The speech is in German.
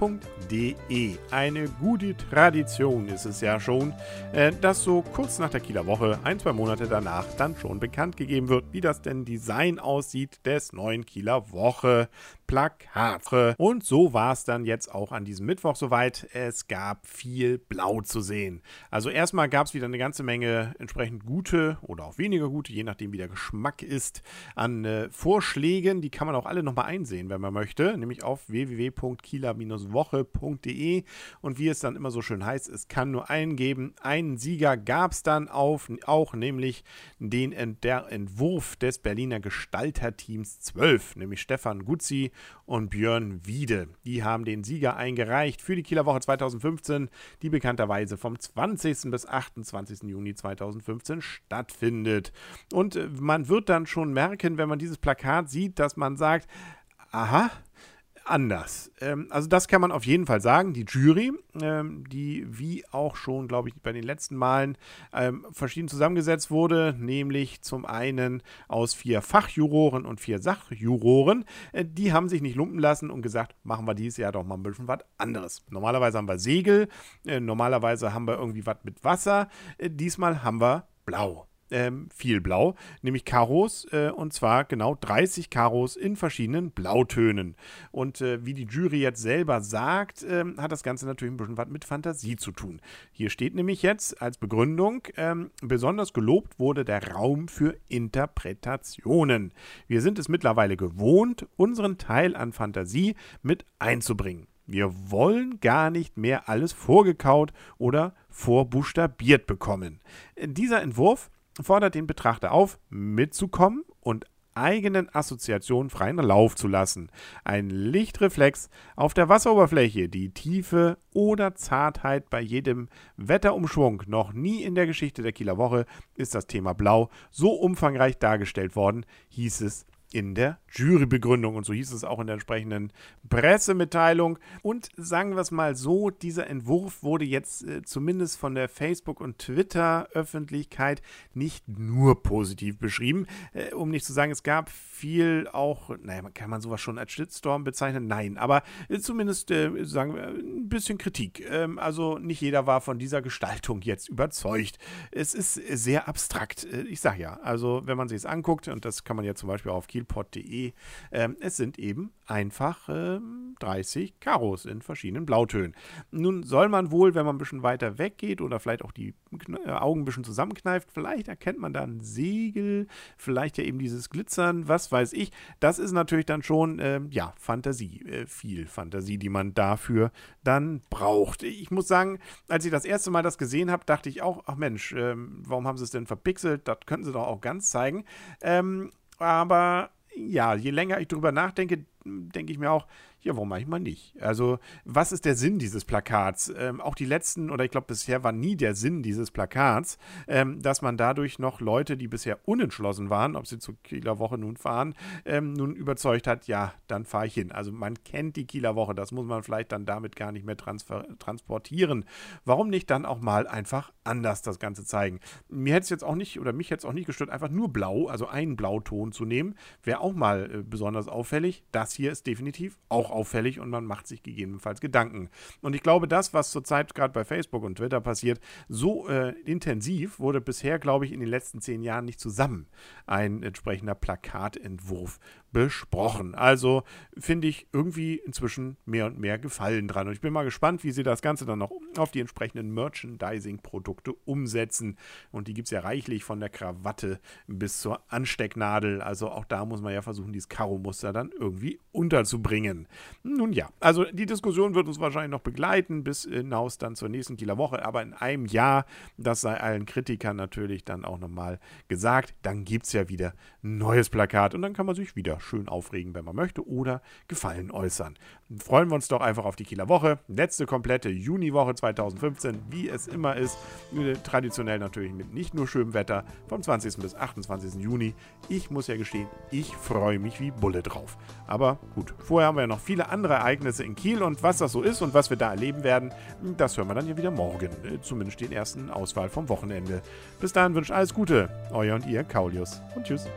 www.kieler.de. Eine gute Tradition ist es ja schon, äh, dass so kurz nach der Kieler Woche, ein, zwei Monate danach, dann schon bekannt gegeben wird, wie das denn Design aussieht des neuen Kieler Woche Plakate. Und so war es dann jetzt auch an diesem Mittwoch soweit. Es gab viel Blau zu sehen. Also erstmal gab es wieder eine ganze Menge entsprechend gute oder auch weniger gute, je nachdem wie der Geschmack ist, an äh, Vorschlägen. Die kann man auch alle nochmal einsehen, wenn man möchte, nämlich auf www.kieler-woche.de. Und wie es dann immer so schön heißt, es kann nur einen geben. Einen Sieger gab es dann auf, auch, nämlich den der Entwurf des Berliner Gestalterteams 12, nämlich Stefan Guzzi und Björn Wiede. Die haben den Sieger eingereicht für die Kieler Woche 2015, die bekannterweise vom 20. bis 28. Juni 2015 stattfindet. Und äh, man wird dann schon merken, wenn man dieses Plakat sieht, dass man sagt, aha, anders. Ähm, also das kann man auf jeden Fall sagen. Die Jury, ähm, die wie auch schon, glaube ich, bei den letzten Malen ähm, verschieden zusammengesetzt wurde, nämlich zum einen aus vier Fachjuroren und vier Sachjuroren, äh, die haben sich nicht lumpen lassen und gesagt, machen wir dieses Jahr doch mal ein bisschen was anderes. Normalerweise haben wir Segel, äh, normalerweise haben wir irgendwie was mit Wasser, äh, diesmal haben wir Blau ähm, viel Blau, nämlich Karos äh, und zwar genau 30 Karos in verschiedenen Blautönen. Und äh, wie die Jury jetzt selber sagt, äh, hat das Ganze natürlich ein bisschen was mit Fantasie zu tun. Hier steht nämlich jetzt als Begründung, ähm, besonders gelobt wurde der Raum für Interpretationen. Wir sind es mittlerweile gewohnt, unseren Teil an Fantasie mit einzubringen. Wir wollen gar nicht mehr alles vorgekaut oder vorbuchstabiert bekommen. Dieser Entwurf fordert den Betrachter auf, mitzukommen und eigenen Assoziationen freien Lauf zu lassen. Ein Lichtreflex auf der Wasseroberfläche, die Tiefe oder Zartheit bei jedem Wetterumschwung. Noch nie in der Geschichte der Kieler Woche ist das Thema Blau so umfangreich dargestellt worden, hieß es in der Jurybegründung. Und so hieß es auch in der entsprechenden Pressemitteilung. Und sagen wir es mal so, dieser Entwurf wurde jetzt äh, zumindest von der Facebook- und Twitter-Öffentlichkeit nicht nur positiv beschrieben. Äh, um nicht zu sagen, es gab viel auch, naja, kann man sowas schon als Shitstorm bezeichnen? Nein, aber äh, zumindest, äh, sagen wir, ein bisschen Kritik. Ähm, also nicht jeder war von dieser Gestaltung jetzt überzeugt. Es ist sehr abstrakt. Äh, ich sage ja, also wenn man sich es anguckt, und das kann man ja zum Beispiel auf kielpot.de ähm, es sind eben einfach ähm, 30 Karos in verschiedenen Blautönen. Nun soll man wohl, wenn man ein bisschen weiter weggeht oder vielleicht auch die äh, Augen ein bisschen zusammenkneift, vielleicht erkennt man da ein Segel, vielleicht ja eben dieses Glitzern, was weiß ich. Das ist natürlich dann schon, äh, ja, Fantasie, äh, viel Fantasie, die man dafür dann braucht. Ich muss sagen, als ich das erste Mal das gesehen habe, dachte ich auch, ach Mensch, ähm, warum haben sie es denn verpixelt? Das könnten sie doch auch ganz zeigen. Ähm, aber ja, je länger ich darüber nachdenke, denke ich mir auch, ja, warum manchmal nicht? Also, was ist der Sinn dieses Plakats? Ähm, auch die letzten, oder ich glaube, bisher war nie der Sinn dieses Plakats, ähm, dass man dadurch noch Leute, die bisher unentschlossen waren, ob sie zur Kieler Woche nun fahren, ähm, nun überzeugt hat, ja, dann fahre ich hin. Also, man kennt die Kieler Woche, das muss man vielleicht dann damit gar nicht mehr transportieren. Warum nicht dann auch mal einfach anders das Ganze zeigen? Mir hätte es jetzt auch nicht, oder mich hätte es auch nicht gestört, einfach nur blau, also einen Blauton zu nehmen, wäre auch mal äh, besonders auffällig. Das hier ist definitiv auch auffällig und man macht sich gegebenenfalls Gedanken. Und ich glaube, das, was zurzeit gerade bei Facebook und Twitter passiert, so äh, intensiv wurde bisher, glaube ich, in den letzten zehn Jahren nicht zusammen ein entsprechender Plakatentwurf besprochen. Also finde ich irgendwie inzwischen mehr und mehr Gefallen dran. Und ich bin mal gespannt, wie sie das Ganze dann noch auf die entsprechenden Merchandising-Produkte umsetzen. Und die gibt es ja reichlich von der Krawatte bis zur Anstecknadel. Also auch da muss man ja versuchen, dieses Karo-Muster dann irgendwie unterzubringen. Nun ja, also die Diskussion wird uns wahrscheinlich noch begleiten bis hinaus dann zur nächsten Kieler Woche. Aber in einem Jahr, das sei allen Kritikern natürlich dann auch nochmal gesagt, dann gibt es ja wieder ein neues Plakat und dann kann man sich wieder schön aufregen, wenn man möchte, oder Gefallen äußern. Freuen wir uns doch einfach auf die Kieler Woche. Letzte komplette Juniwoche 2015, wie es immer ist. Traditionell natürlich mit nicht nur schönem Wetter vom 20. bis 28. Juni. Ich muss ja gestehen, ich freue mich wie Bulle drauf. Aber gut, vorher haben wir ja noch viele andere Ereignisse in Kiel und was das so ist und was wir da erleben werden, das hören wir dann ja wieder morgen. Äh, zumindest den ersten Auswahl vom Wochenende. Bis dahin wünscht alles Gute. Euer und ihr, Kaulius. Und tschüss.